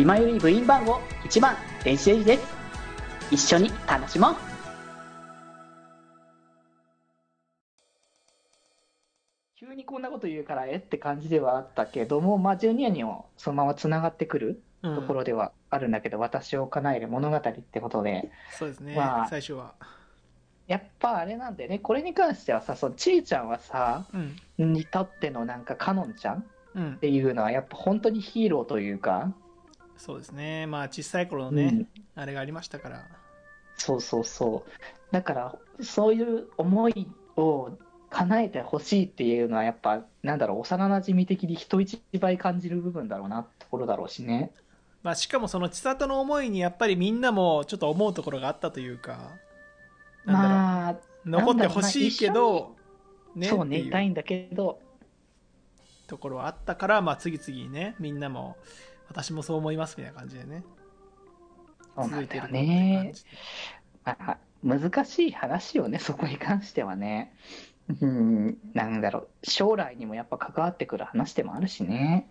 今より部員番号1番電子レンジです一緒に楽しもう急にこんなこと言うからえって感じではあったけども、まあ、ジュニアにもそのままつながってくるうんところではあるんだけど、私を叶える物語ってことでそうですね、まあ最初は。やっぱあれなんだよねこれに関してはさそのちいちゃんはさうん。にとってのなんかかのんちゃんっうんて。いうのはやっぱ本当にヒーローというか、そうですね。まあ、小さい頃のね、うん。あれがありましたから。そうそうそう。だからそういう思いを叶えてほしいっていうのはやっぱなんだろう幼馴染的に人一倍感じる部分だろうなところだろうしね。まあ、しかもその千里の思いにやっぱりみんなもちょっと思うところがあったというか、まあ残ってほしいけど、ね、そうねたいんだけど。ところはあったから、まあ、次々にね、みんなも、私もそう思いますみたいな感じでね、続いてるねまあ、難しい話よね、そこに関してはね。うん、なんだろう、将来にもやっぱ関わってくる話でもあるしね。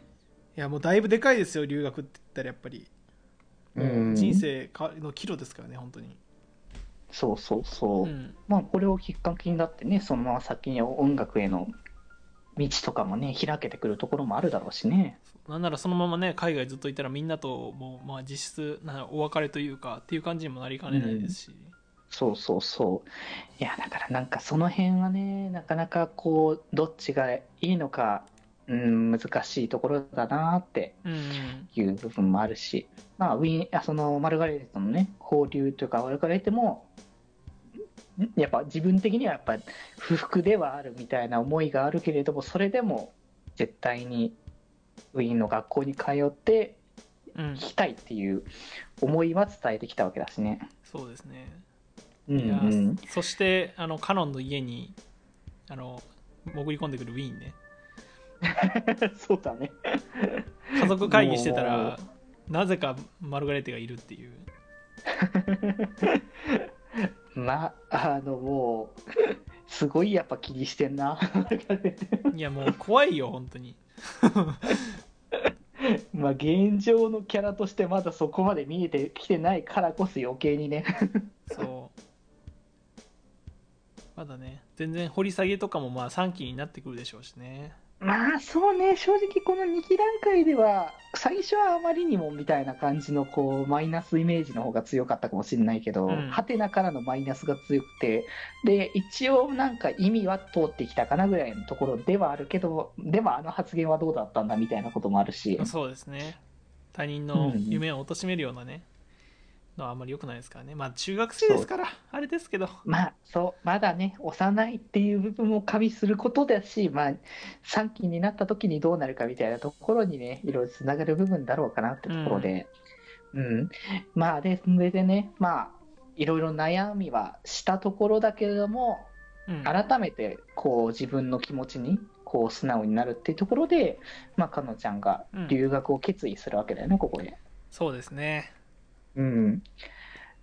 いや、もうだいぶでかいですよ、留学って言ったらやっぱり。うん人生かの岐路ですからね、本当に。そうそうそう。うん。まあ、これをきっかけになってね、そのまま先に音楽への道とかもね、開けてくるところもあるだろうしね。なんならそのままね、海外ずっといたらみんなともう、まあ、実質なお別れというか、っていう感じにもなりかねないですし。そうそうそう。いや、だからなんかその辺はね、なかなかこう、どっちがいいのか、うん、難しいところだなってうん、うん。いう部分もあるし、まあ、ウィンあそのマルガレーテとのね、交流というか、マルガレーテも、んやっぱ自分的にはやっぱ不服ではあるみたいな思いがあるけれども、それでも絶対にウィーンの学校に通ってうん行、きたいっていう思いは伝えてきたわけだしね。そうですね。うんうん、そして、あの、カノンの家に、あの、潜り込んでくるウィーンね。そうだね。家族会議してたもら、なぜかマルガレーテがいるっていう。まあ、あのもう、すごいやっぱ気にしてんな。いや、もう怖いよ、本当に。まあ現状のキャラとしてまだそこまで見えてきてないからこそ余計にね。そう。まだね、全然掘り下げとかもまあ3期になってくるでしょうしね。まあそうね、正直この2期段階では、最初はあまりにもみたいな感じのこうマイナスイメージの方が強かったかもしれないけど、うん。ハテナからのマイナスが強くて、で、一応なんか意味は通ってきたかなぐらいのところではあるけど、でもあの発言はどうだったんだみたいなこともあるし、そうですね。他人の夢を貶めるようなね、のはあんまり良くないですからね。まあ中学生ですから、あれですけど。まあそう、まだね、幼いっていう部分も加味することだし、まあ、3期になった時にどうなるかみたいなところにね、いろいろつながる部分だろうかなってところで、うん、まあ、で、それでね、まあ、いろいろ悩みはしたところだけれども、うん、改めてこう自分の気持ちにこう素直になるっていうところで、まあ、かのちゃんが留学を決意するわけだよね、ここで。そうですね。うん、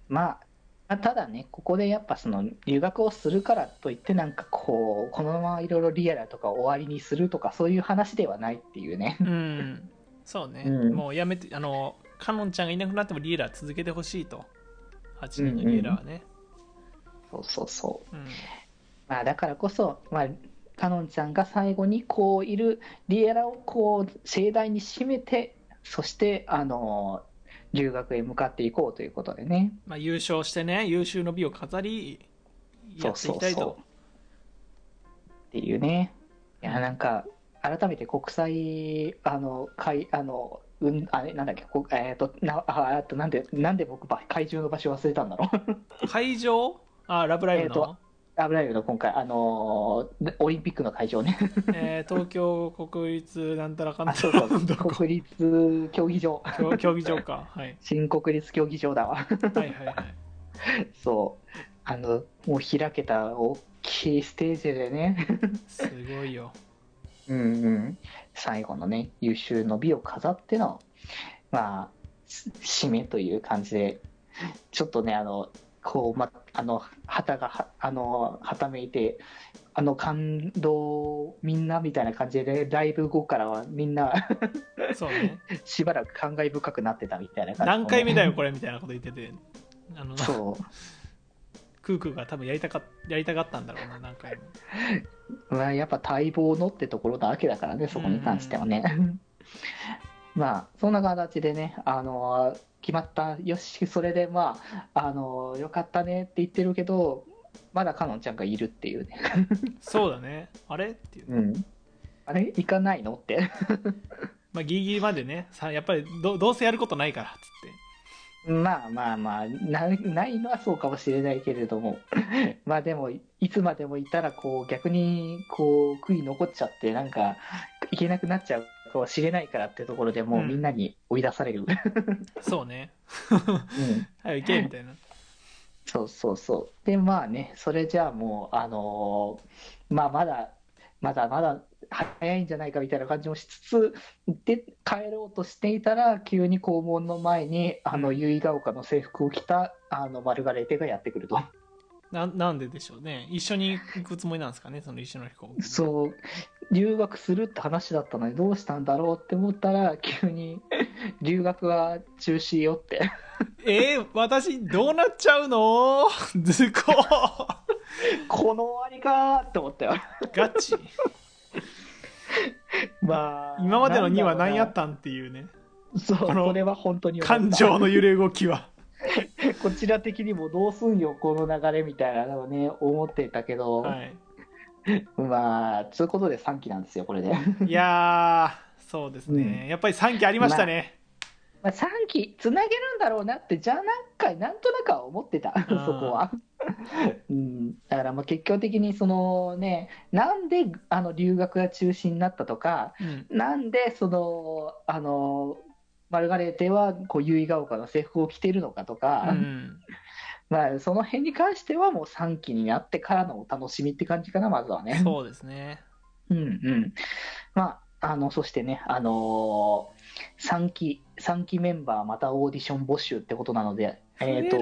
まあ、まあただね、ここでやっぱその留学をするからといって、なんかこう、このままいろいろリアルとか終わりにするとか、そういう話ではないっていうね。うん。そうね。うんもうやめて、あの、カノンちゃんがいなくなってもリエラー続けてほしいと。8人のリエラーはね。そうそうそう。うん。まあ、だからこそ、まあ、かのんちゃんが最後にこういるリエラをこう盛大に締めて、そして、あの、留学へ向かっていこうということでね。まあ優勝してね、優秀の美を飾り、やっていきたいと。っていうね。いや、なんか、改めて国際、あの、会、あの、うん、あれ、なんだっけ、こえっ、と、な、あ、あと、なんで、なんで僕、ば会場の場所忘れたんだろう。会場？あ、ラブライブえーとの、危ないよの今回、あのーオリンピックの会場ね。えー東京国立なんたらかんあ、たら国立競技場。競競技場か。はい。新国立競技場だわ。はいはいはい。そう。あの、もう開けた大きいステージでね。すごいよ。うんうん、最後のね、優秀の美を飾っての、まあ、し締めという感じで、ちょっとね、あの、こう、ま、あの、旗がは、あの、はためいて、あの感動、みんなみたいな感じで、ライブ後からはみんなそうね。しばらく感慨深くなってたみたいな感じ、何回目だよ、これみたいなこと言ってて。あの、そう。クークーが多分やりたかやりたがったんだろうな、何回も。まあ、やっぱ待望のってところだけだからね、そこに関してはね。まあ、そんな形でね、あの、決まった、よし、それでまあ、あの、よかったねって言ってるけど、まだかのんちゃんがいるっていうね。そうだね。あれっていう。うん。あれ？行かないのって まあ、ギリギリまでね、さやっぱりどどうせやることないからっつって。まあまあまあな、ないのはそうかもしれないけれども、まあでも、いつまでもいたら、こう、逆に、こう、悔い残っちゃって、なんか、いけなくなっちゃうかもしれないからってところでもうみんなに追い出される。うん、そうね。うん。はい、行け、みたいな。そうそうそう。で、まあね、それじゃあもう、あのー、まあまだ、まだまだ早いんじゃないかみたいな感じもしつつ、で、帰ろうとしていたら、急に校門の前に、あの、結ヶ丘の制服を着た、あの、マルガレーテがやってくると。ななんででしょうね。一緒に行くつもりなんですかね、その一緒の飛行機。そう、留学するって話だったのに、どうしたんだろうって思ったら、急に、留学は中止よって。えー、私、どうなっちゃうの？図工この終わりかって思ったよ。ガチ まあ、今までの2は何やったん？っていうね。そう、これは本当に感情の揺れ動きは。こちら的にもどうすんよ、この流れみたいなのをね、思ってたけど、はい、まあ、つうことで3期なんですよ、これで。いやー、そうですね、うん、やっぱり3期ありましたね。まあ、まあ、3期つなげるんだろうなって、じゃあなんか、なんとなくは思ってた、そこは。うん、だからまあ結局的にそのねなんであの留学が中止になったとか、うん、なんでそのあのマルガレーテはこう結ヶ丘の制服を着ているのかとか、うん、まあその辺に関してはもう3期になってからのお楽しみって感じかなまずはね。そうですね。うんうん。まああのそしてねあのー、3期3期メンバーまたオーディション募集ってことなので、えっ、ー、と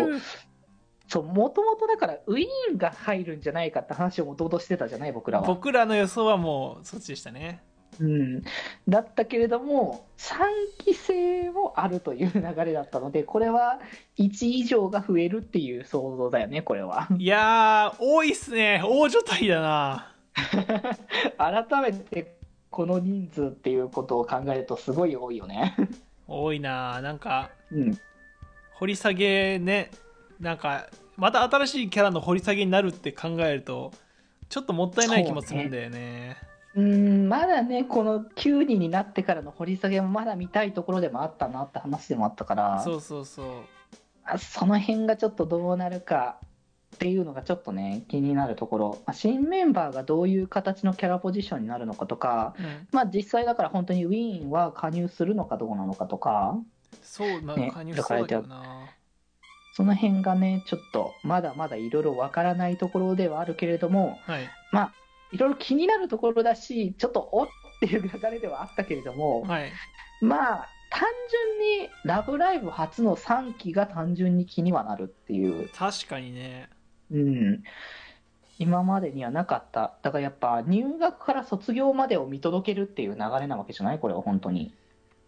そう、もともとだから、ウィーンが入るんじゃないかって話をもともとしてたじゃない、僕らは。僕らの予想はもう、そっちでしたね。うん。だったけれども、3期生もあるという流れだったので、これは1以上が増えるっていう想像だよね、これは。いやー、多いっすね。大所帯だな。改めて、この人数っていうことを考えると、すごい多いよね。多いななんか、うん、掘り下げね、なんかまた新しいキャラの掘り下げになるって考えるとちょっともったいない気もするんだよね。う、ね、んまだねこの9人になってからの掘り下げもまだ見たいところでもあったなって話でもあったからそうそうそう。その辺がちょっとどうなるかっていうのがちょっとね気になるところ、まあ、新メンバーがどういう形のキャラポジションになるのかとか、うん、まあ実際だから本当にウィーンは加入するのかどうなのかとかそうな、ね、加入そうだよな。その辺がね、ちょっとまだまだいろいろわからないところではあるけれども、はい、まあ、いろいろ気になるところだし、ちょっとおっていう流れではあったけれども、はい、まあ、単純に「ラブライブ!」初の3期が単純に気にはなるっていう。確かにね。うん。今までにはなかった。だからやっぱ入学から卒業までを見届けるっていう流れなわけじゃない？これは本当に。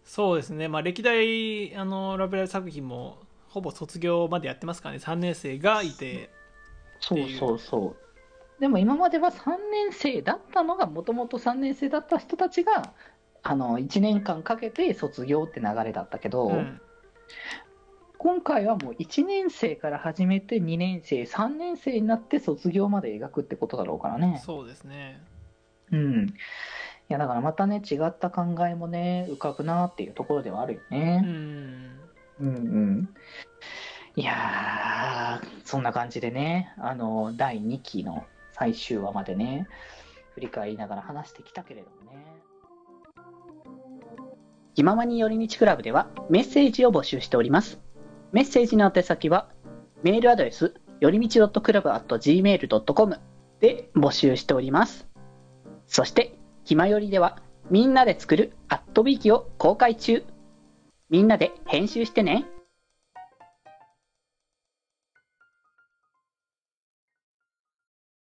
そうですね。まあ歴代あのラブライブ作品もほぼ卒業までやってますからね。3年生がいて。そうそうそうでも今までは3年生だったのがもともと3年生だった人たちがあの1年間かけて卒業って流れだったけど、うん、今回はもう1年生から始めて2年生3年生になって卒業まで描くってことだろうからね。そうですね。うん。いやだからまたね違った考えもね浮かぶなっていうところではあるよね。うん。うんうん。いやー、そんな感じでね、あの、第2期の最終話までね、振り返りながら話してきたけれどもね。気ままに寄り道クラブではメッセージを募集しております。メッセージの宛先は、メールアドレス、よりみち .club.gmail.com で募集しております。そして、ひまよりでは、みんなで作るアットビーキを公開中。みんなで編集してね。